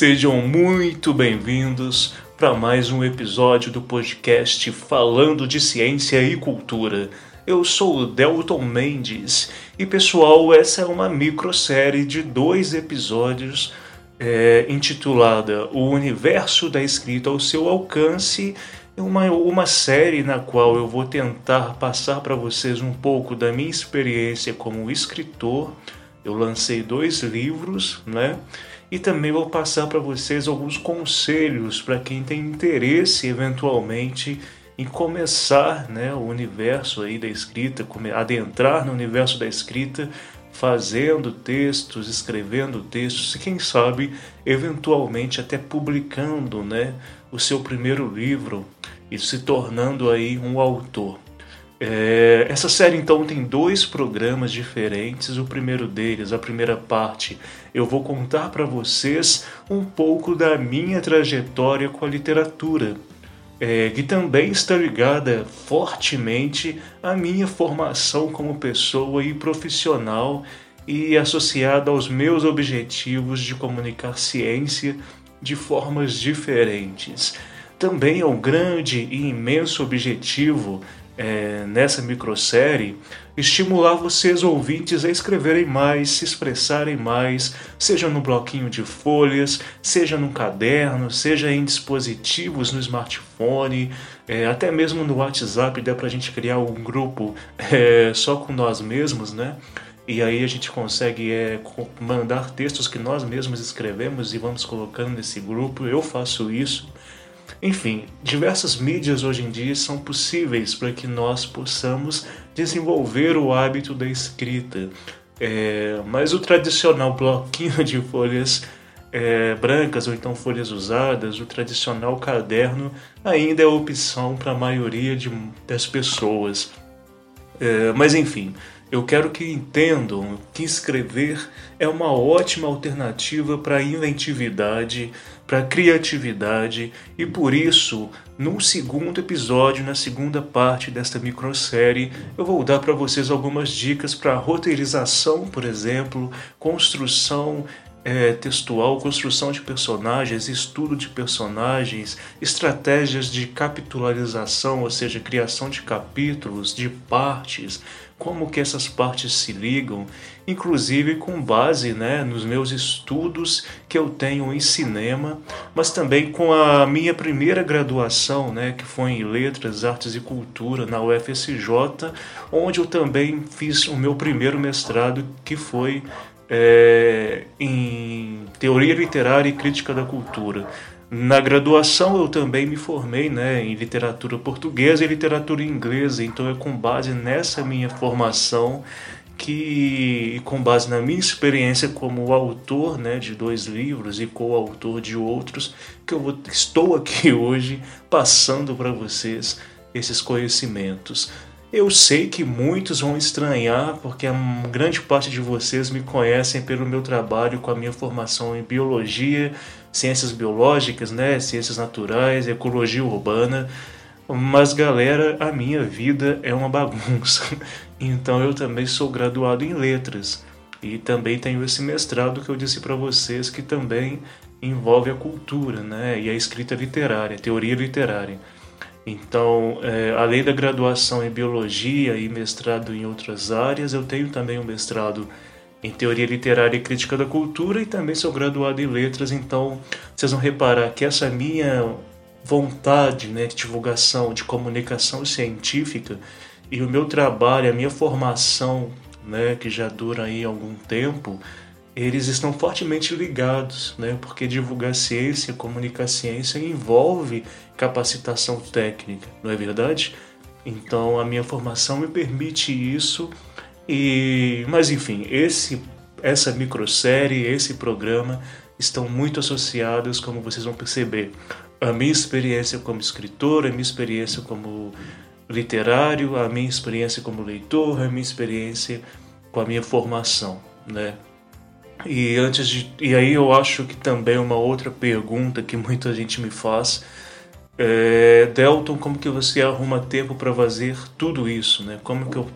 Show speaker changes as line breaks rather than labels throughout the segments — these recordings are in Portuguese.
Sejam muito bem-vindos para mais um episódio do podcast Falando de Ciência e Cultura. Eu sou o Delton Mendes e, pessoal, essa é uma microsérie de dois episódios é, intitulada O Universo da Escrita ao Seu Alcance. Uma, uma série na qual eu vou tentar passar para vocês um pouco da minha experiência como escritor. Eu lancei dois livros, né? E também vou passar para vocês alguns conselhos para quem tem interesse eventualmente em começar né, o universo aí da escrita, adentrar no universo da escrita, fazendo textos, escrevendo textos, e quem sabe eventualmente até publicando né, o seu primeiro livro e se tornando aí um autor. É, essa série então tem dois programas diferentes. O primeiro deles, a primeira parte, eu vou contar para vocês um pouco da minha trajetória com a literatura, é, que também está ligada fortemente à minha formação como pessoa e profissional e associada aos meus objetivos de comunicar ciência de formas diferentes. Também é um grande e imenso objetivo é, nessa microsérie estimular vocês ouvintes a escreverem mais, se expressarem mais, seja no bloquinho de folhas, seja no caderno, seja em dispositivos no smartphone, é, até mesmo no WhatsApp dá para a gente criar um grupo é, só com nós mesmos, né? E aí a gente consegue é, mandar textos que nós mesmos escrevemos e vamos colocando nesse grupo. Eu faço isso. Enfim, diversas mídias hoje em dia são possíveis para que nós possamos desenvolver o hábito da escrita. É, mas o tradicional bloquinho de folhas é, brancas ou então folhas usadas, o tradicional caderno, ainda é opção para a maioria de, das pessoas. É, mas enfim, eu quero que entendam que escrever é uma ótima alternativa para a inventividade, para criatividade e por isso, num segundo episódio, na segunda parte desta microsérie, eu vou dar para vocês algumas dicas para roteirização, por exemplo, construção é, textual, construção de personagens, estudo de personagens, estratégias de capitularização, ou seja, criação de capítulos, de partes, como que essas partes se ligam, inclusive com base né, nos meus estudos que eu tenho em cinema, mas também com a minha primeira graduação, né, que foi em Letras, Artes e Cultura na UFSJ, onde eu também fiz o meu primeiro mestrado, que foi é, em Teoria Literária e Crítica da Cultura. Na graduação eu também me formei né, em literatura portuguesa e literatura inglesa, então é com base nessa minha formação que, com base na minha experiência como autor né, de dois livros e coautor de outros, que eu vou, estou aqui hoje passando para vocês esses conhecimentos. Eu sei que muitos vão estranhar, porque a grande parte de vocês me conhecem pelo meu trabalho com a minha formação em biologia ciências biológicas, né, ciências naturais, ecologia urbana. Mas galera, a minha vida é uma bagunça. Então eu também sou graduado em letras e também tenho esse mestrado que eu disse para vocês que também envolve a cultura, né, e a escrita literária, teoria literária. Então, é, além da graduação em biologia e mestrado em outras áreas, eu tenho também um mestrado Teoria Literária e Crítica da Cultura e também sou graduado em Letras, então vocês vão reparar que essa minha vontade né, de divulgação, de comunicação científica e o meu trabalho, a minha formação, né, que já dura aí algum tempo, eles estão fortemente ligados, né, porque divulgar ciência, comunicar ciência envolve capacitação técnica, não é verdade? Então a minha formação me permite isso E, mas enfim, esse, essa microsérie, esse programa estão muito associados, como vocês vão perceber, a minha experiência como escritor, a minha experiência como literário, a minha experiência como leitor, a minha experiência com a minha formação, né? E antes de, e aí eu acho que também uma outra pergunta que muita gente me faz é, Delton, como que você arruma tempo para fazer tudo isso, né? Como que eu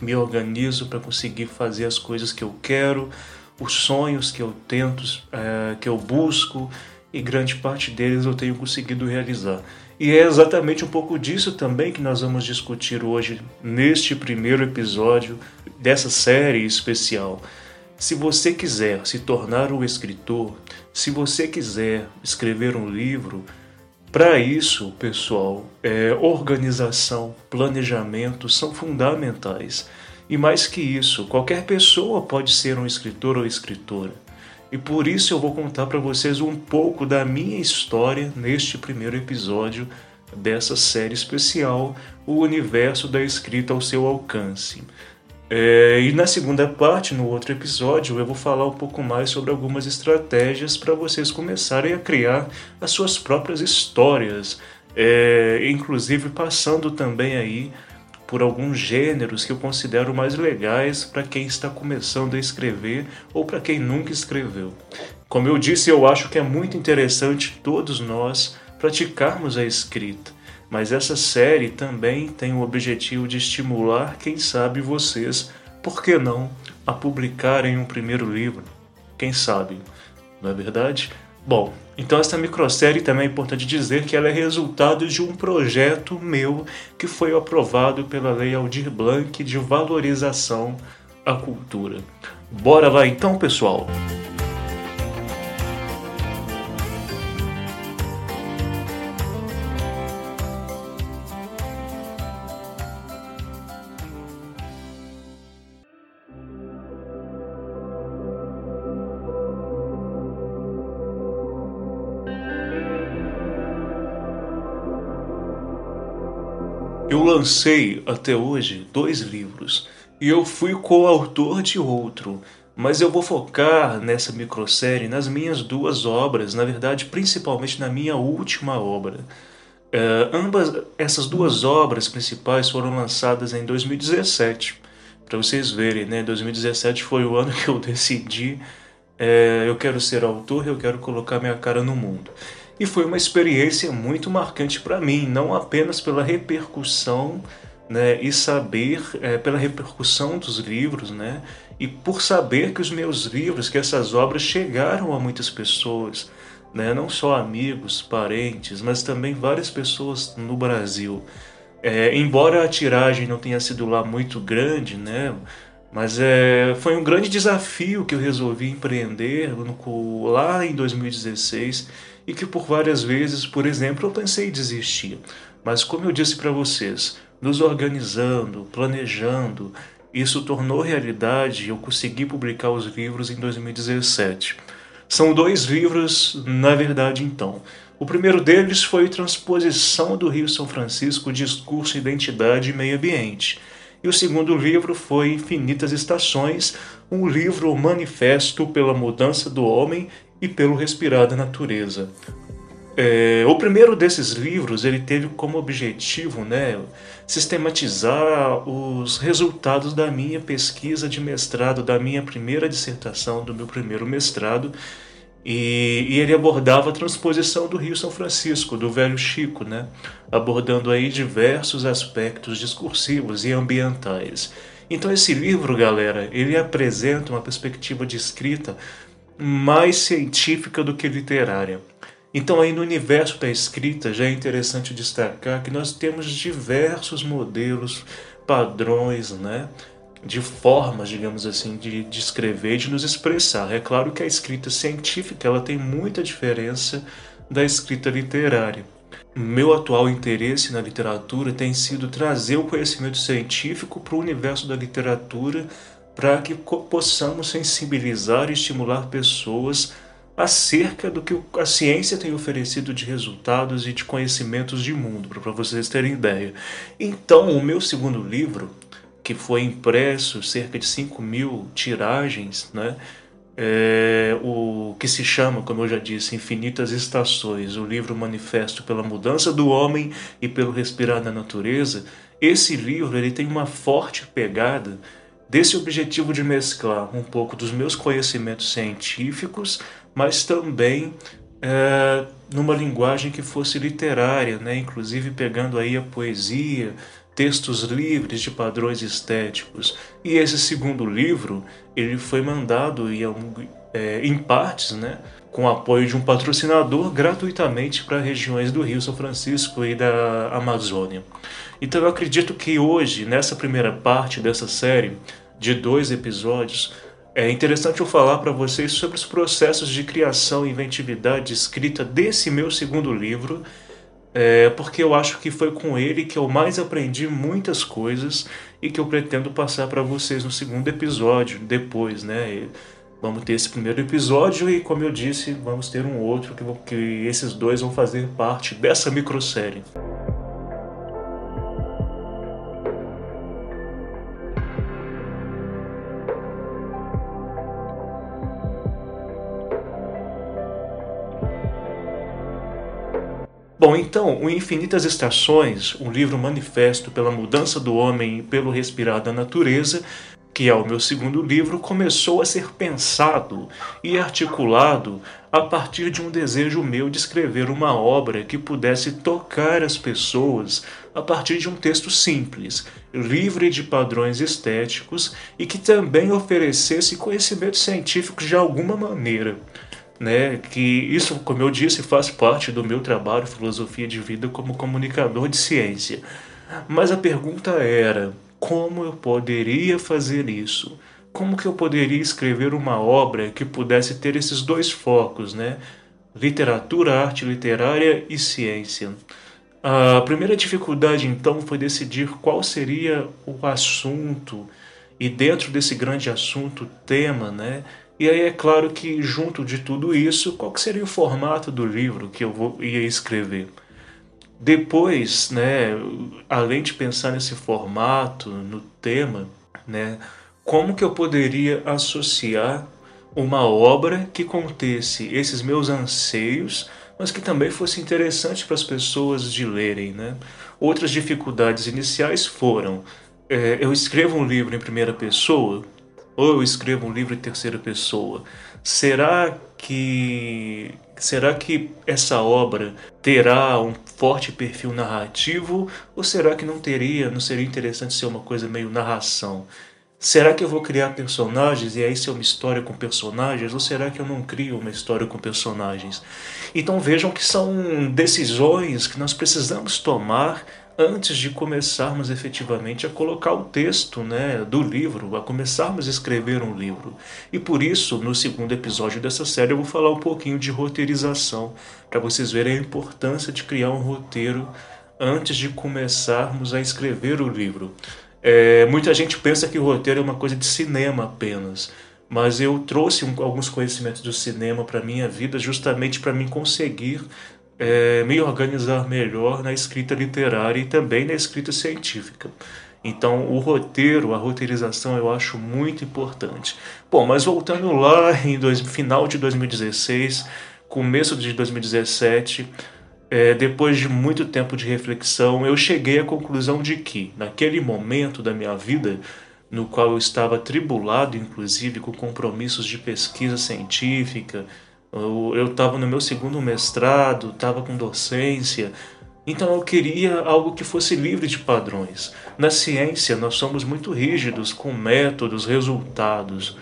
me organizo para conseguir fazer as coisas que eu quero, os sonhos que eu tento, é, que eu busco e grande parte deles eu tenho conseguido realizar. E é exatamente um pouco disso também que nós vamos discutir hoje neste primeiro episódio dessa série especial. Se você quiser se tornar um escritor, se você quiser escrever um livro, para isso, pessoal, é, organização, planejamento são fundamentais. E mais que isso, qualquer pessoa pode ser um escritor ou escritora. E por isso eu vou contar para vocês um pouco da minha história neste primeiro episódio dessa série especial, O Universo da Escrita ao Seu Alcance. É, e na segunda parte, no outro episódio, eu vou falar um pouco mais sobre algumas estratégias para vocês começarem a criar as suas próprias histórias, é, inclusive passando também aí por alguns gêneros que eu considero mais legais para quem está começando a escrever ou para quem nunca escreveu. Como eu disse, eu acho que é muito interessante todos nós praticarmos a escrita, mas essa série também tem o objetivo de estimular, quem sabe vocês, por que não, a publicarem um primeiro livro. Quem sabe, não é verdade? Bom, então esta microsérie também é importante dizer que ela é resultado de um projeto meu que foi aprovado pela Lei Aldir Blanc de valorização à cultura. Bora lá então, pessoal! Eu lancei até hoje dois livros e eu fui coautor de outro, mas eu vou focar nessa microsérie nas minhas duas obras, na verdade, principalmente na minha última obra. Uh, ambas essas duas obras principais foram lançadas em 2017. Para vocês verem, né? 2017 foi o ano que eu decidi é, eu quero ser autor, eu quero colocar minha cara no mundo. E foi uma experiência muito marcante para mim, não apenas pela repercussão né, e saber é, pela repercussão dos livros, né, e por saber que os meus livros, que essas obras chegaram a muitas pessoas, né, não só amigos, parentes, mas também várias pessoas no Brasil. É, embora a tiragem não tenha sido lá muito grande, né, mas é, foi um grande desafio que eu resolvi empreender no, lá em 2016 e que por várias vezes, por exemplo, eu pensei em desistir. Mas como eu disse para vocês, nos organizando, planejando, isso tornou realidade e eu consegui publicar os livros em 2017. São dois livros, na verdade, então. O primeiro deles foi Transposição do Rio São Francisco, Discurso, Identidade e Meio Ambiente. E o segundo livro foi Infinitas Estações, um livro manifesto pela mudança do homem e pelo respirar da natureza. É, o primeiro desses livros ele teve como objetivo né, sistematizar os resultados da minha pesquisa de mestrado, da minha primeira dissertação, do meu primeiro mestrado, e, e, ele abordava a transposição do Rio São Francisco, do Velho Chico, né, abordando aí diversos aspectos discursivos e ambientais. Então esse livro, galera, ele apresenta uma perspectiva de escrita mais científica do que literária. Então, aí no universo da escrita, já é interessante destacar que nós temos diversos modelos, padrões, né? de formas, digamos assim, de, de escrever, de nos expressar. É claro que a escrita científica ela tem muita diferença da escrita literária. Meu atual interesse na literatura tem sido trazer o conhecimento científico para o universo da literatura para que possamos sensibilizar e estimular pessoas acerca do que a ciência tem oferecido de resultados e de conhecimentos de mundo, para vocês terem ideia. Então, o meu segundo livro, que foi impresso, cerca de 5 mil tiragens, né? É, o que se chama, como eu já disse, Infinitas Estações, o livro Manifesto pela Mudança do Homem e pelo Respirar da Natureza, esse livro ele tem uma forte pegada desse objetivo de mesclar um pouco dos meus conhecimentos científicos, mas também é, numa linguagem que fosse literária, né? inclusive pegando aí a poesia, textos livres de padrões estéticos. E esse segundo livro, ele foi mandado em, é, em partes, né, com o apoio de um patrocinador, gratuitamente para regiões do Rio São Francisco e da Amazônia. Então eu acredito que hoje, nessa primeira parte dessa série de dois episódios, é interessante eu falar para vocês sobre os processos de criação e inventividade escrita desse meu segundo livro, é, porque eu acho que foi com ele que eu mais aprendi muitas coisas e que eu pretendo passar para vocês no segundo episódio, depois, né? E vamos ter esse primeiro episódio e, como eu disse, vamos ter um outro que, que esses dois vão fazer parte dessa microsérie. Então, o Infinitas Estações, um livro manifesto pela mudança do homem e pelo respirar da natureza, que é o meu segundo livro, começou a ser pensado e articulado a partir de um desejo meu de escrever uma obra que pudesse tocar as pessoas a partir de um texto simples, livre de padrões estéticos e que também oferecesse conhecimentos científicos de alguma maneira né, que isso, como eu disse, faz parte do meu trabalho, filosofia de vida como comunicador de ciência. Mas a pergunta era: como eu poderia fazer isso? Como que eu poderia escrever uma obra que pudesse ter esses dois focos, né? Literatura, arte literária e ciência. A primeira dificuldade então foi decidir qual seria o assunto e dentro desse grande assunto, tema, né? E aí é claro que junto de tudo isso, qual seria o formato do livro que eu vou, ia escrever? Depois, né, além de pensar nesse formato, no tema, né, como que eu poderia associar uma obra que contesse esses meus anseios, mas que também fosse interessante para as pessoas de lerem, né? Outras dificuldades iniciais foram: é, eu escrevo um livro em primeira pessoa, ou eu escrevo um livro em terceira pessoa, será que será que essa obra terá um forte perfil narrativo ou será que não teria, não seria interessante ser uma coisa meio narração? Será que eu vou criar personagens e aí ser uma história com personagens? Ou será que eu não crio uma história com personagens? Então vejam que são decisões que nós precisamos tomar antes de começarmos efetivamente a colocar o texto né, do livro, a começarmos a escrever um livro. E por isso, no segundo episódio dessa série, eu vou falar um pouquinho de roteirização, para vocês verem a importância de criar um roteiro antes de começarmos a escrever o livro. É, muita gente pensa que o roteiro é uma coisa de cinema apenas, mas eu trouxe um, alguns conhecimentos do cinema para minha vida justamente para mim conseguir é, me organizar melhor na escrita literária e também na escrita científica. Então, o roteiro, a roteirização eu acho muito importante. Bom, mas voltando lá em dois, final de 2016, começo de 2017, é, depois de muito tempo de reflexão, eu cheguei à conclusão de que, naquele momento da minha vida, no qual eu estava tribulado, inclusive, com compromissos de pesquisa científica, eu estava no meu segundo mestrado, estava com docência, então eu queria algo que fosse livre de padrões. Na ciência, nós somos muito rígidos com métodos, resultados.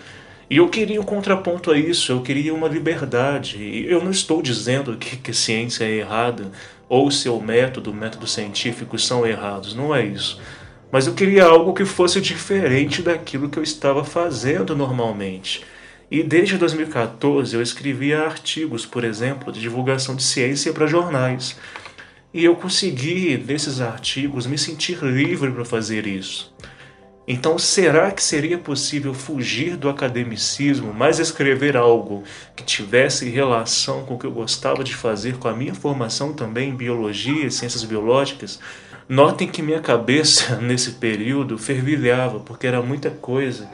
E eu queria um contraponto a isso, eu queria uma liberdade. Eu não estou dizendo que, que ciência é errada, ou seu método, método científico são errados, não é isso. Mas eu queria algo que fosse diferente daquilo que eu estava fazendo normalmente. E desde 2014 eu escrevia artigos, por exemplo, de divulgação de ciência para jornais. E eu consegui, nesses artigos, me sentir livre para fazer isso. Então, será que seria possível fugir do academicismo, mas escrever algo que tivesse relação com o que eu gostava de fazer, com a minha formação também em biologia e ciências biológicas? Notem que minha cabeça nesse período fervilhava, porque era muita coisa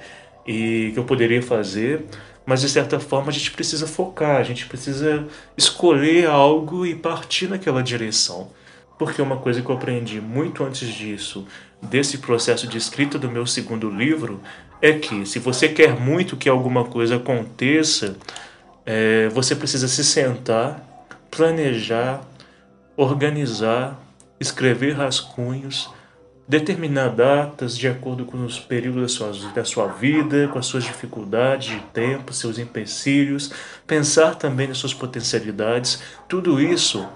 e que eu poderia fazer, mas de certa forma a gente precisa focar, a gente precisa escolher algo e partir naquela direção. Porque uma coisa que eu aprendi muito antes disso, desse processo de escrita do meu segundo livro, é que se você quer muito que alguma coisa aconteça, é, você precisa se sentar, planejar, organizar, escrever rascunhos, determinar datas de acordo com os períodos da sua, da sua vida, com as suas dificuldades de tempo, seus empecilhos, pensar também nas suas potencialidades. Tudo isso,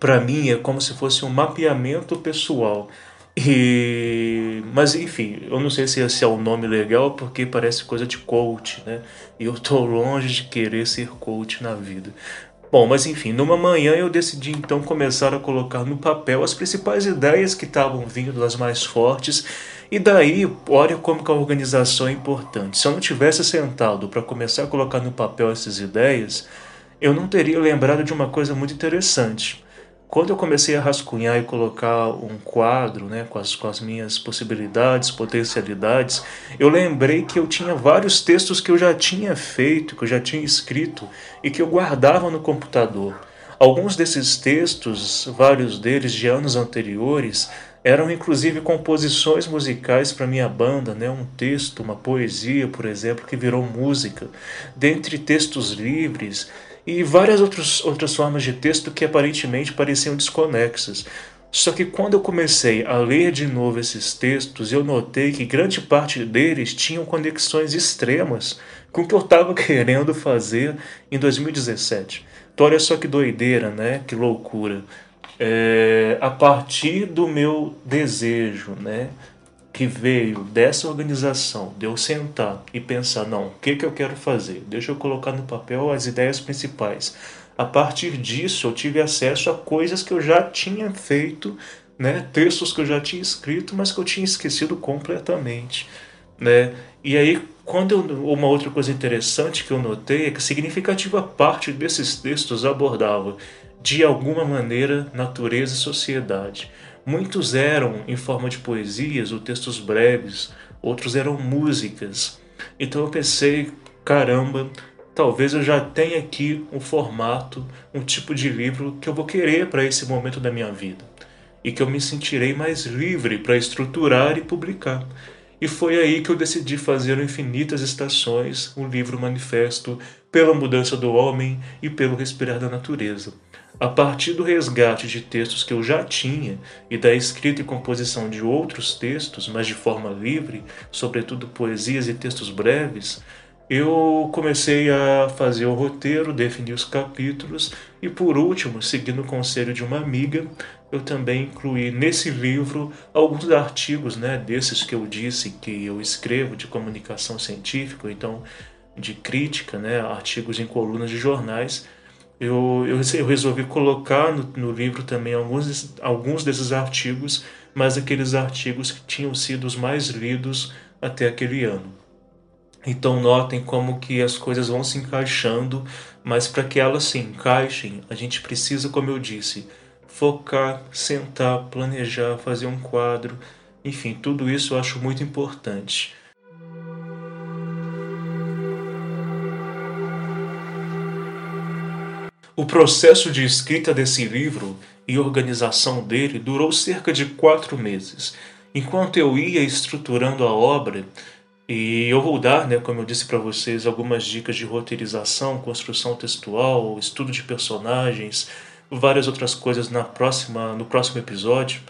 para mim, é como se fosse um mapeamento pessoal. E, mas enfim, eu não sei se esse é o nome legal porque parece coisa de coach, né? E eu tô longe de querer ser coach na vida. Bom, mas enfim, numa manhã eu decidi então começar a colocar no papel as principais ideias que estavam vindo das mais fortes, e daí, olha como que a organização é importante. Se eu não tivesse sentado para começar a colocar no papel essas ideias, eu não teria lembrado de uma coisa muito interessante. Quando eu comecei a rascunhar e colocar um quadro né, com, as, com as minhas possibilidades, potencialidades, eu lembrei que eu tinha vários textos que eu já tinha feito, que eu já tinha escrito e que eu guardava no computador. Alguns desses textos, vários deles de anos anteriores, eram inclusive composições musicais para minha banda, né? um texto, uma poesia, por exemplo, que virou música, dentre textos livres e várias outros, outras formas de texto que aparentemente pareciam desconexas. Só que quando eu comecei a ler de novo esses textos, eu notei que grande parte deles tinham conexões extremas com o que eu estava querendo fazer em 2017. Então, olha só que doideira, né? Que loucura. É, a partir do meu desejo, né? Que veio dessa organização, de eu sentar e pensar, não, o que, que eu quero fazer? Deixa eu colocar no papel as ideias principais. A partir disso, eu tive acesso a coisas que eu já tinha feito, né? textos que eu já tinha escrito, mas que eu tinha esquecido completamente. Né? E aí, quando eu, uma outra coisa interessante que eu notei é que significativa parte desses textos abordava, de alguma maneira, natureza e sociedade. Muitos eram em forma de poesias ou textos breves, outros eram músicas. Então eu pensei, caramba, talvez eu já tenha aqui um formato, um tipo de livro que eu vou querer para esse momento da minha vida e que eu me sentirei mais livre para estruturar e publicar. E foi aí que eu decidi fazer o Infinitas Estações, um livro manifesto pela mudança do homem e pelo respirar da natureza. A partir do resgate de textos que eu já tinha e da escrita e composição de outros textos, mas de forma livre, sobretudo poesias e textos breves, eu comecei a fazer o roteiro, definir os capítulos e, por último, seguindo o conselho de uma amiga, eu também incluí nesse livro alguns artigos, né, desses que eu disse que eu escrevo de comunicação científica, então de crítica, né, artigos em colunas de jornais eu, eu, eu resolvi colocar no, no livro também alguns, alguns desses artigos, mas aqueles artigos que tinham sido os mais lidos até aquele ano. Então notem como que as coisas vão se encaixando, mas para que elas se encaixem, a gente precisa, como eu disse, focar, sentar, planejar, fazer um quadro, enfim, tudo isso eu acho muito importante. O processo de escrita desse livro e organização dele durou cerca de quatro meses. Enquanto eu ia estruturando a obra, e eu vou dar, né, como eu disse para vocês, algumas dicas de roteirização, construção textual, estudo de personagens, várias outras coisas na próxima, no próximo episódio.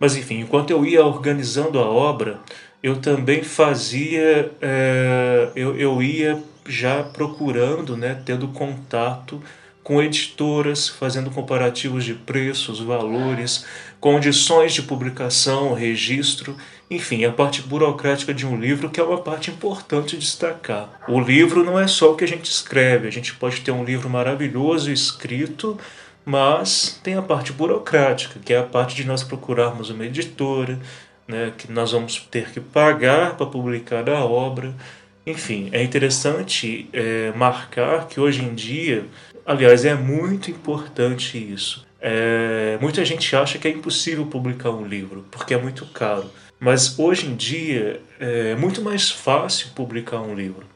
Mas enfim, enquanto eu ia organizando a obra, eu também fazia, é, eu, eu ia já procurando, né, tendo contato com editoras fazendo comparativos de preços, valores, condições de publicação, registro, enfim, a parte burocrática de um livro que é uma parte importante destacar. O livro não é só o que a gente escreve, a gente pode ter um livro maravilhoso escrito, mas tem a parte burocrática, que é a parte de nós procurarmos uma editora, né, que nós vamos ter que pagar para publicar a obra. Enfim, é interessante é, marcar que hoje em dia Aliás, é muito importante isso. É, muita gente acha que é impossível publicar um livro, porque é muito caro. Mas hoje em dia é muito mais fácil publicar um livro.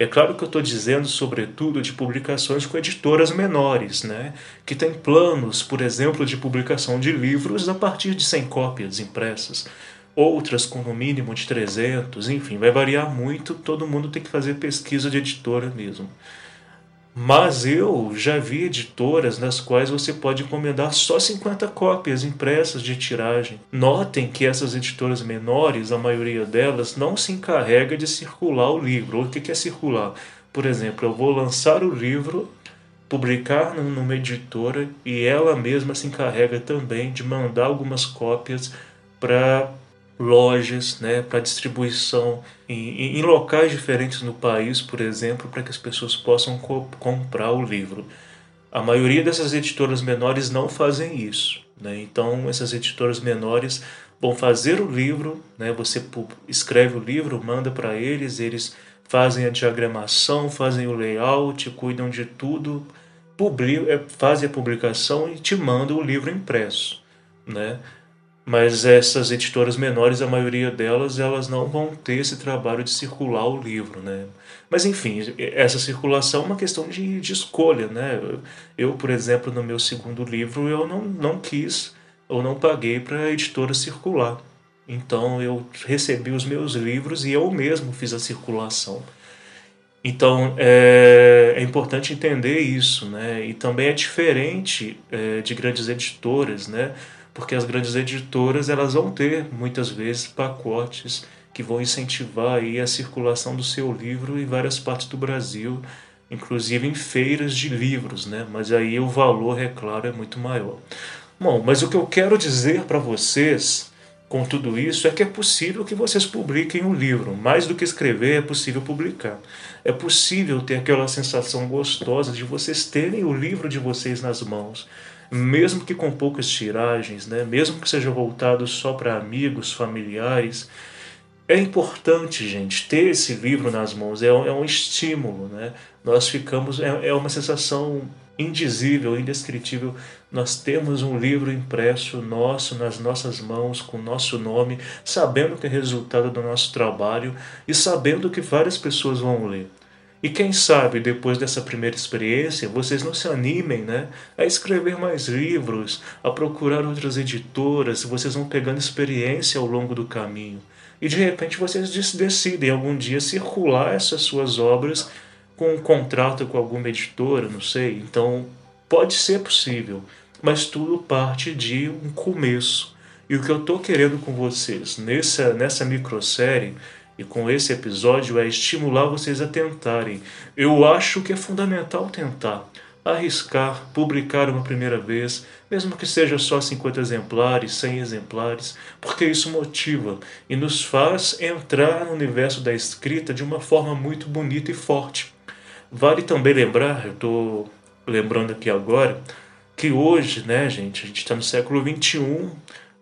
É claro que eu estou dizendo, sobretudo, de publicações com editoras menores, né? que têm planos, por exemplo, de publicação de livros a partir de 100 cópias impressas, outras com no mínimo de 300, enfim, vai variar muito, todo mundo tem que fazer pesquisa de editora mesmo. Mas eu já vi editoras nas quais você pode encomendar só 50 cópias impressas de tiragem. Notem que essas editoras menores, a maioria delas, não se encarrega de circular o livro. O que é circular? Por exemplo, eu vou lançar o livro, publicar numa editora e ela mesma se encarrega também de mandar algumas cópias para lojas, né, para distribuição em, em, locais diferentes no país, por exemplo, para que as pessoas possam co comprar o livro. A maioria dessas editoras menores não fazem isso. Né? Então, essas editoras menores vão fazer o livro, né? você escreve o livro, manda para eles, eles fazem a diagramação, fazem o layout, cuidam de tudo, é, fazem a publicação e te mandam o livro impresso. Né? Mas essas editoras menores, a maioria delas, elas não vão ter esse trabalho de circular o livro, né? Mas enfim, essa circulação é uma questão de, de escolha, né? Eu, por exemplo, no meu segundo livro, eu não, não quis ou não paguei para a editora circular. Então eu recebi os meus livros e eu mesmo fiz a circulação. Então é, é importante entender isso, né? E também é diferente é, de grandes editoras, né? Porque as grandes editoras elas vão ter muitas vezes pacotes que vão incentivar aí a circulação do seu livro em várias partes do Brasil, inclusive em feiras de livros, né? Mas aí o valor, é claro, é muito maior. Bom, mas o que eu quero dizer para vocês com tudo isso é que é possível que vocês publiquem um livro. Mais do que escrever, é possível publicar. É possível ter aquela sensação gostosa de vocês terem o livro de vocês nas mãos mesmo que com poucas tiragens, né? mesmo que seja voltado só para amigos, familiares. É importante, gente, ter esse livro nas mãos, é, é um estímulo. Né? Nós ficamos, é, é uma sensação indizível, indescritível. Nós temos um livro impresso nosso nas nossas mãos, com nosso nome, sabendo que é resultado do nosso trabalho e sabendo que várias pessoas vão ler. E quem sabe, depois dessa primeira experiência, vocês não se animem né, a escrever mais livros, a procurar outras editoras, vocês vão pegando experiência ao longo do caminho. E de repente vocês decidem algum dia circular essas suas obras com um contrato com alguma editora, não sei. Então, pode ser possível, mas tudo parte de um começo. E o que eu estou querendo com vocês nessa, nessa microsérie e com esse episódio é estimular vocês a tentarem. Eu acho que é fundamental tentar. Arriscar, publicar uma primeira vez, mesmo que seja só 50 exemplares, 100 exemplares, porque isso motiva e nos faz entrar no universo da escrita de uma forma muito bonita e forte. Vale também lembrar, eu estou lembrando aqui agora, que hoje, né, gente, a gente está no século 21,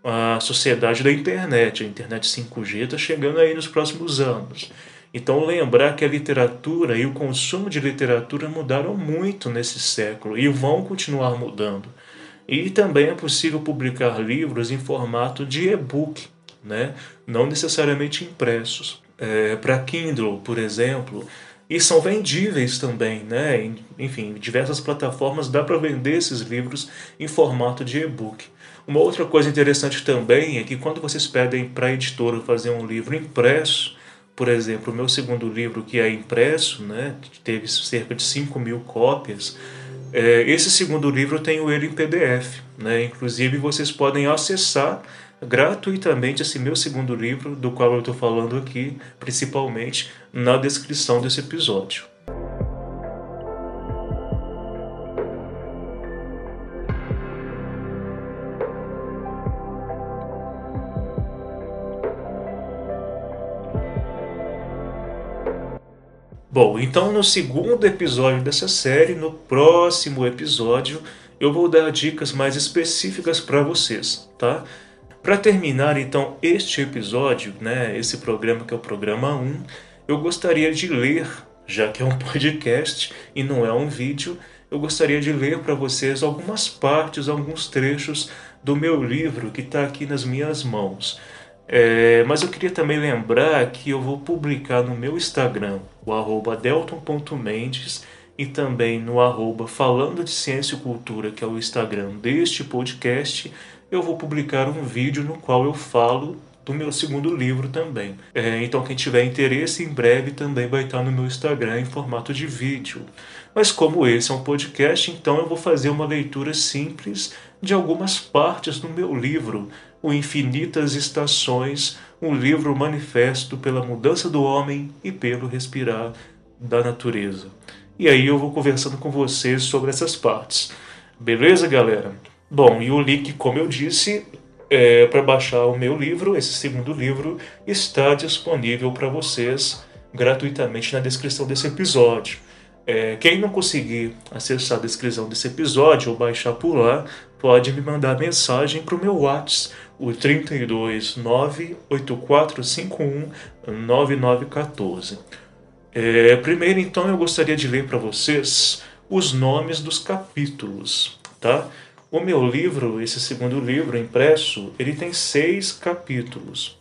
a sociedade da internet. A internet 5G está chegando aí nos próximos anos. Então, lembrar que a literatura e o consumo de literatura mudaram muito nesse século e vão continuar mudando. E também é possível publicar livros em formato de e-book, né? não necessariamente impressos. É, Para Kindle, por exemplo, e são vendíveis também, né? Enfim, diversas plataformas dá para vender esses livros em formato de e-book. Uma outra coisa interessante também é que quando vocês pedem para a editora fazer um livro impresso, por exemplo, o meu segundo livro que é impresso, né, teve cerca de 5 mil cópias, é, esse segundo livro eu tenho ele em PDF. Né, inclusive vocês podem acessar gratuitamente esse meu segundo livro, do qual eu estou falando aqui, principalmente na descrição desse episódio. Bom, então no segundo episódio dessa série, no próximo episódio, eu vou dar dicas mais específicas para vocês, tá? Para terminar então este episódio, né, esse programa que é o programa 1, eu gostaria de ler, já que é um podcast e não é um vídeo, eu gostaria de ler para vocês algumas partes, alguns trechos do meu livro que está aqui nas minhas mãos. É, mas eu queria também lembrar que eu vou publicar no meu Instagram, o arroba delton.mendes, e também no arroba falando de ciência e cultura, que é o Instagram deste podcast, eu vou publicar um vídeo no qual eu falo do meu segundo livro também. É, então, quem tiver interesse, em breve também vai estar no meu Instagram em formato de vídeo. Mas, como esse é um podcast, então eu vou fazer uma leitura simples de algumas partes do meu livro, O Infinitas Estações, um livro manifesto pela mudança do homem e pelo respirar da natureza. E aí eu vou conversando com vocês sobre essas partes. Beleza, galera? Bom, e o link, como eu disse, é, para baixar o meu livro, esse segundo livro, está disponível para vocês gratuitamente na descrição desse episódio. É, quem não conseguir acessar a descrição desse episódio ou baixar por lá, pode me mandar mensagem para o meu WhatsApp, o 32 98451 9914. É, primeiro, então, eu gostaria de ler para vocês os nomes dos capítulos, tá? O meu livro, esse segundo livro impresso, ele tem seis capítulos.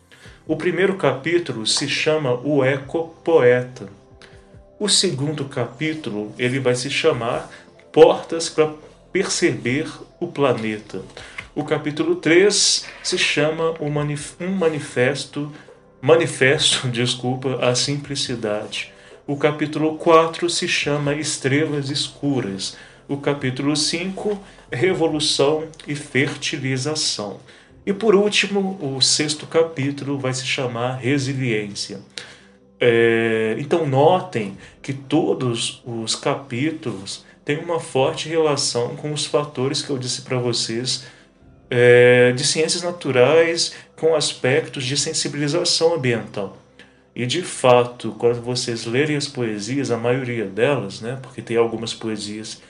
O primeiro capítulo se chama O Eco Poeta. O segundo capítulo ele vai se chamar Portas para Perceber o Planeta. O capítulo 3 se chama Um Manifesto, Manifesto, desculpa, a Simplicidade. O capítulo 4 se chama Estrelas Escuras. O capítulo 5 revolução e fertilização. E por último, o sexto capítulo vai se chamar resiliência. É, então, notem que todos os capítulos têm uma forte relação com os fatores que eu disse para vocês é, de ciências naturais com aspectos de sensibilização ambiental. E de fato, quando vocês lerem as poesias, a maioria delas, né, porque tem algumas poesias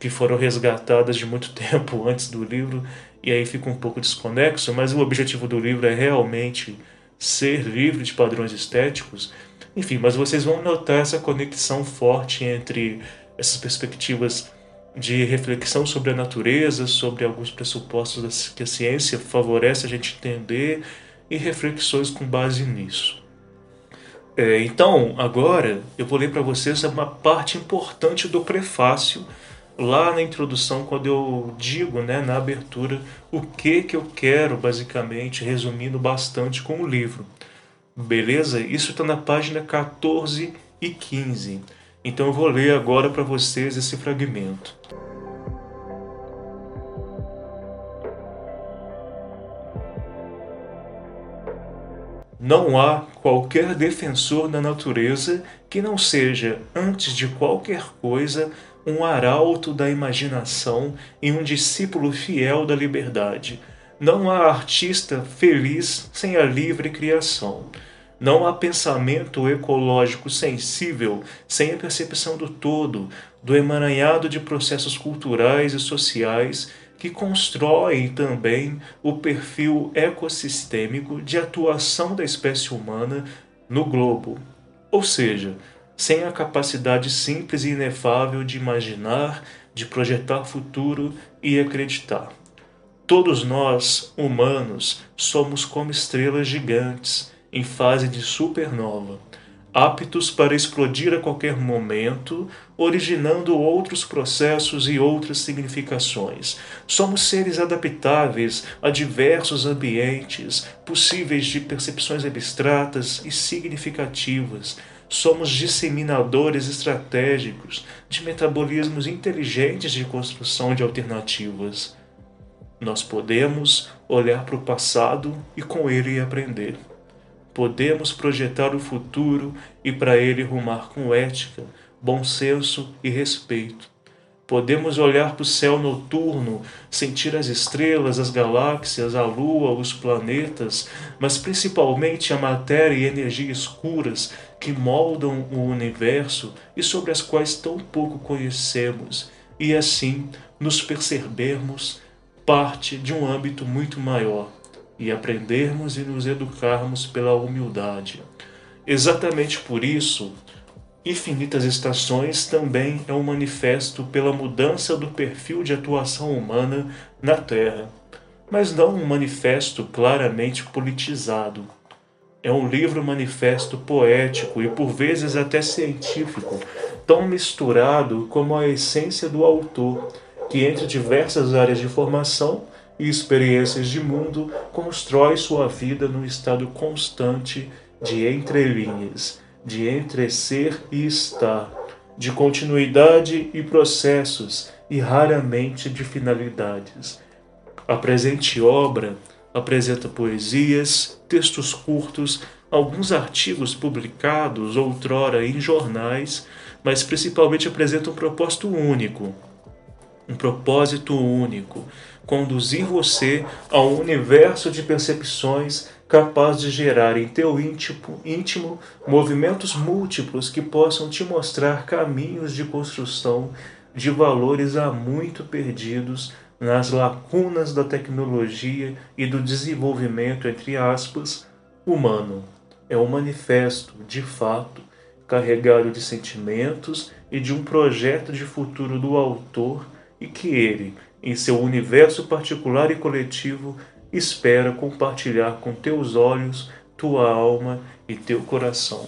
que foram resgatadas de muito tempo antes do livro e aí fica um pouco desconexo, mas o objetivo do livro é realmente ser livre de padrões estéticos. Enfim, mas vocês vão notar essa conexão forte entre essas perspectivas de reflexão sobre a natureza, sobre alguns pressupostos que a ciência favorece a gente entender e reflexões com base nisso. É, então, agora eu vou ler para vocês uma parte importante do prefácio lá na introdução, quando eu digo, né, na abertura, o que que eu quero, basicamente, resumindo bastante com o livro. Beleza? Isso está na página 14 e 15. Então eu vou ler agora para vocês esse fragmento. Não há qualquer defensor da natureza que não seja, antes de qualquer coisa, um arauto da imaginação e um discípulo fiel da liberdade. Não há artista feliz sem a livre criação. Não há pensamento ecológico sensível sem a percepção do todo, do emaranhado de processos culturais e sociais que constroem também o perfil ecossistêmico de atuação da espécie humana no globo. Ou seja, sem a capacidade simples e inefável de imaginar, de projetar futuro e acreditar. Todos nós, humanos, somos como estrelas gigantes em fase de supernova, aptos para explodir a qualquer momento, originando outros processos e outras significações. Somos seres adaptáveis a diversos ambientes, possíveis de percepções abstratas e significativas somos disseminadores estratégicos de metabolismos inteligentes de construção de alternativas. Nós podemos olhar para o passado e com ele aprender. Podemos projetar o futuro e para ele rumar com ética, bom senso e respeito. Podemos olhar para o céu noturno, sentir as estrelas, as galáxias, a lua, os planetas, mas principalmente a matéria e energia escuras que moldam o universo e sobre as quais tão pouco conhecemos, e assim nos percebermos parte de um âmbito muito maior e aprendermos e nos educarmos pela humildade. Exatamente por isso, Infinitas Estações também é um manifesto pela mudança do perfil de atuação humana na Terra, mas não um manifesto claramente politizado. É um livro manifesto poético e por vezes até científico, tão misturado como a essência do autor, que entre diversas áreas de formação e experiências de mundo constrói sua vida num estado constante de entrelinhas, de entreser e estar, de continuidade e processos e raramente de finalidades. A presente obra apresenta poesias, textos curtos, alguns artigos publicados outrora em jornais, mas principalmente apresenta um propósito único, um propósito único, conduzir você a um universo de percepções capaz de gerar em teu íntimo, íntimo movimentos múltiplos que possam te mostrar caminhos de construção de valores há muito perdidos nas lacunas da tecnologia e do desenvolvimento, entre aspas, humano. É um manifesto, de fato, carregado de sentimentos e de um projeto de futuro do autor e que ele, em seu universo particular e coletivo, espera compartilhar com teus olhos, tua alma e teu coração.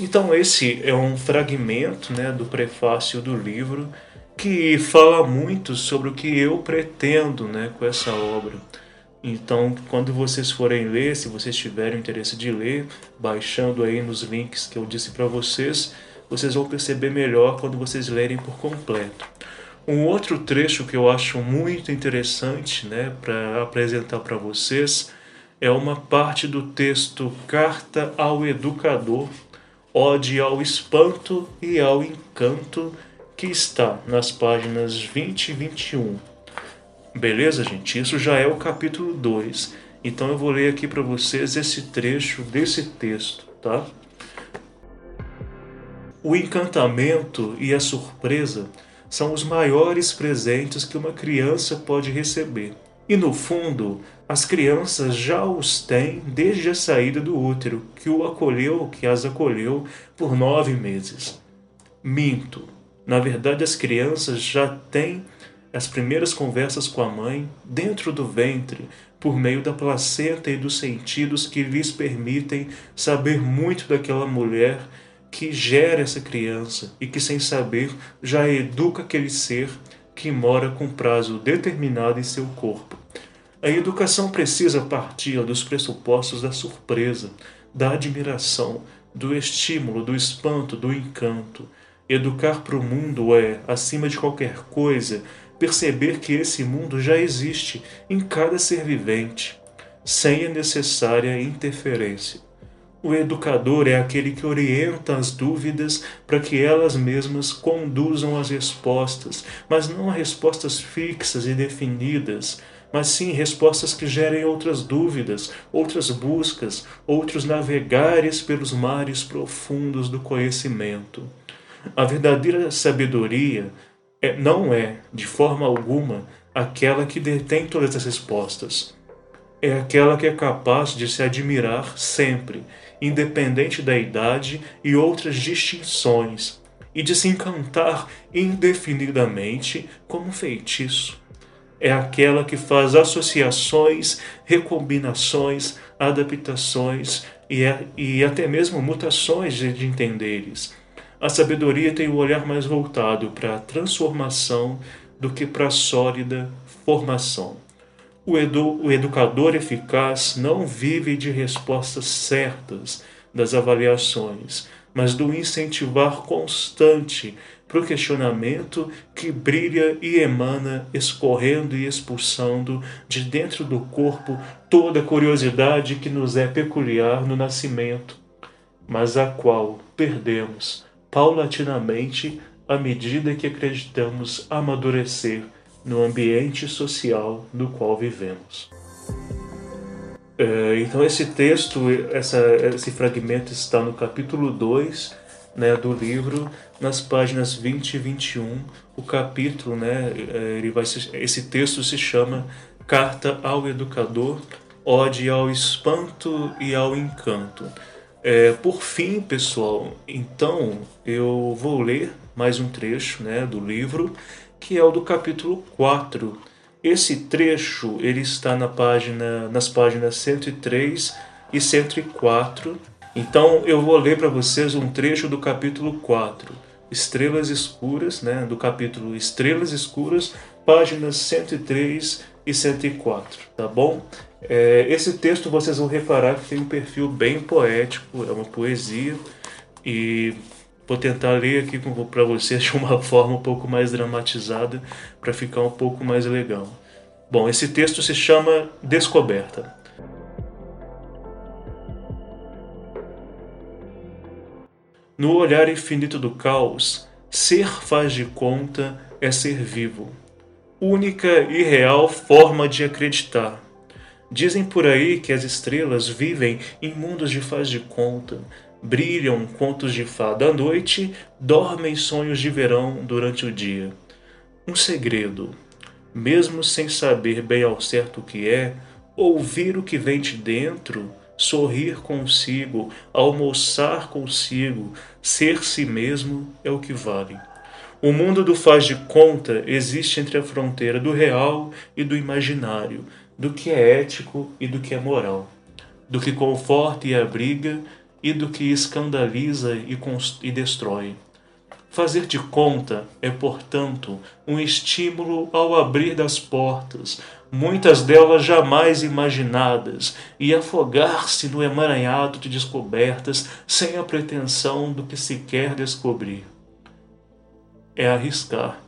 Então esse é um fragmento né, do prefácio do livro que fala muito sobre o que eu pretendo né, com essa obra. Então, quando vocês forem ler, se vocês tiverem interesse de ler, baixando aí nos links que eu disse para vocês, vocês vão perceber melhor quando vocês lerem por completo. Um outro trecho que eu acho muito interessante né, para apresentar para vocês é uma parte do texto Carta ao Educador, Ode ao Espanto e ao Encanto, que está nas páginas 20 e 21. Beleza, gente? Isso já é o capítulo 2. Então eu vou ler aqui para vocês esse trecho desse texto, tá? O encantamento e a surpresa são os maiores presentes que uma criança pode receber. E no fundo, as crianças já os têm desde a saída do útero, que o acolheu, que as acolheu por nove meses. Minto. Na verdade, as crianças já têm as primeiras conversas com a mãe dentro do ventre, por meio da placenta e dos sentidos que lhes permitem saber muito daquela mulher que gera essa criança e que, sem saber, já educa aquele ser que mora com prazo determinado em seu corpo. A educação precisa partir dos pressupostos da surpresa, da admiração, do estímulo, do espanto, do encanto. Educar para o mundo é, acima de qualquer coisa, perceber que esse mundo já existe em cada ser vivente, sem a necessária interferência. O educador é aquele que orienta as dúvidas para que elas mesmas conduzam as respostas, mas não respostas fixas e definidas, mas sim respostas que gerem outras dúvidas, outras buscas, outros navegares pelos mares profundos do conhecimento. A verdadeira sabedoria é, não é, de forma alguma, aquela que detém todas as respostas. É aquela que é capaz de se admirar sempre independente da idade e outras distinções, e de se encantar indefinidamente como um feitiço. É aquela que faz associações, recombinações, adaptações e, é, e até mesmo mutações de entenderes. A sabedoria tem o olhar mais voltado para a transformação do que para a sólida formação. O, edu, o educador eficaz não vive de respostas certas das avaliações, mas do incentivar constante para o questionamento que brilha e emana, escorrendo e expulsando de dentro do corpo toda a curiosidade que nos é peculiar no nascimento, mas a qual perdemos paulatinamente à medida que acreditamos amadurecer no ambiente social no qual vivemos. É, então esse texto, essa, esse fragmento está no capítulo 2 né, do livro, nas páginas 20 e 21. O capítulo, né, é, ele vai esse texto se chama Carta ao Educador, Ode ao Espanto e ao Encanto. É, por fim, pessoal, então eu vou ler mais um trecho né, do livro, que é o do capítulo 4. Esse trecho ele está na página, nas páginas 103 e 104. Então eu vou ler para vocês um trecho do capítulo 4, Estrelas Escuras, né, do capítulo Estrelas Escuras, páginas 103 e 104, tá bom? É, esse texto vocês vão reparar que tem um perfil bem poético, é uma poesia, e vou tentar ler aqui para vocês de uma forma um pouco mais dramatizada, para ficar um pouco mais legal. Bom, esse texto se chama Descoberta. No olhar infinito do caos, ser faz de conta é ser vivo. Única e real forma de acreditar. Dizem por aí que as estrelas vivem em mundos de faz de conta, brilham contos de fada à noite, dormem sonhos de verão durante o dia. Um segredo, mesmo sem saber bem ao certo o que é, ouvir o que vem de dentro, sorrir consigo, almoçar consigo, ser si mesmo é o que vale. O mundo do faz de conta existe entre a fronteira do real e do imaginário, do que é ético e do que é moral, do que conforta e abriga e do que escandaliza e, e destrói. Fazer de conta é, portanto, um estímulo ao abrir das portas, muitas delas jamais imaginadas, e afogar-se no emaranhado de descobertas sem a pretensão do que se quer descobrir. É arriscar,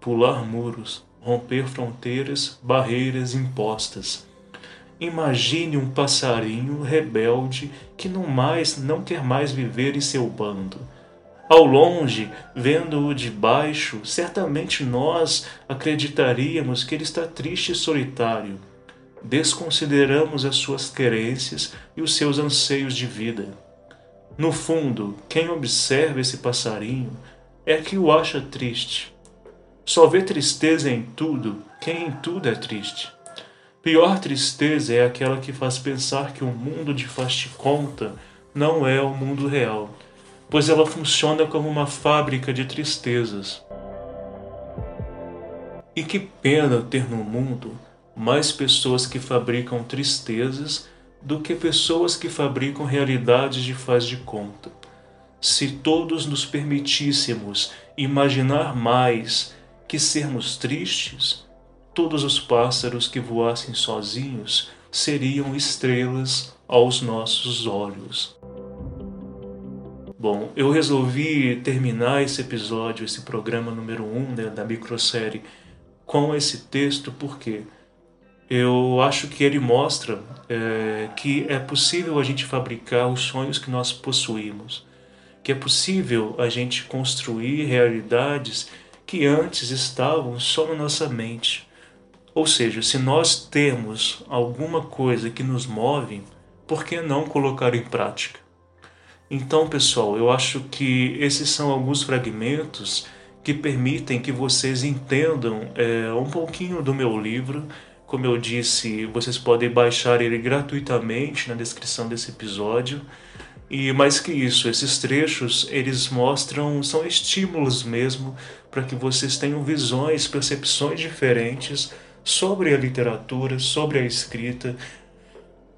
pular muros, romper fronteiras, barreiras impostas. Imagine um passarinho rebelde que não mais não quer mais viver em seu bando. Ao longe, vendo-o de baixo, certamente nós acreditaríamos que ele está triste e solitário. Desconsideramos as suas querências e os seus anseios de vida. No fundo, quem observa esse passarinho é que o acha triste só vê tristeza em tudo quem em tudo é triste. Pior tristeza é aquela que faz pensar que o mundo de faz conta não é o mundo real, pois ela funciona como uma fábrica de tristezas. E que pena ter no mundo mais pessoas que fabricam tristezas do que pessoas que fabricam realidades de faz de conta. Se todos nos permitíssemos imaginar mais que sermos tristes, todos os pássaros que voassem sozinhos seriam estrelas aos nossos olhos. Bom, eu resolvi terminar esse episódio, esse programa número 1 um, né, da microsérie, com esse texto porque eu acho que ele mostra é, que é possível a gente fabricar os sonhos que nós possuímos, que é possível a gente construir realidades que antes estavam só na nossa mente. Ou seja, se nós temos alguma coisa que nos move, por que não colocar em prática? Então, pessoal, eu acho que esses são alguns fragmentos que permitem que vocês entendam é, um pouquinho do meu livro. Como eu disse, vocês podem baixar ele gratuitamente na descrição desse episódio. E mais que isso, esses trechos eles mostram, são estímulos mesmo para que vocês tenham visões, percepções diferentes sobre a literatura, sobre a escrita.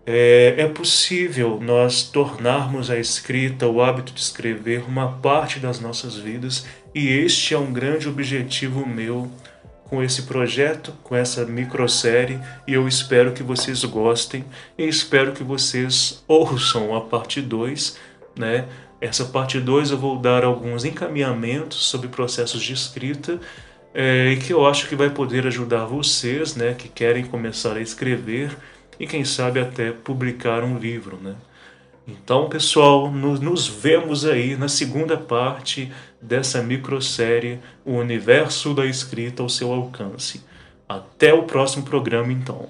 É, é possível nós tornarmos a escrita, o hábito de escrever, uma parte das nossas vidas, e este é um grande objetivo meu com esse projeto, com essa microsérie, e eu espero que vocês gostem e espero que vocês ouçam a parte 2, né? Essa parte 2 eu vou dar alguns encaminhamentos sobre processos de escrita é, e que eu acho que vai poder ajudar vocês, né, que querem começar a escrever e quem sabe até publicar um livro, né? Então, pessoal, nos, nos vemos aí na segunda parte dessa microsérie O Universo da Escrita ao seu alcance. Até o próximo programa, então.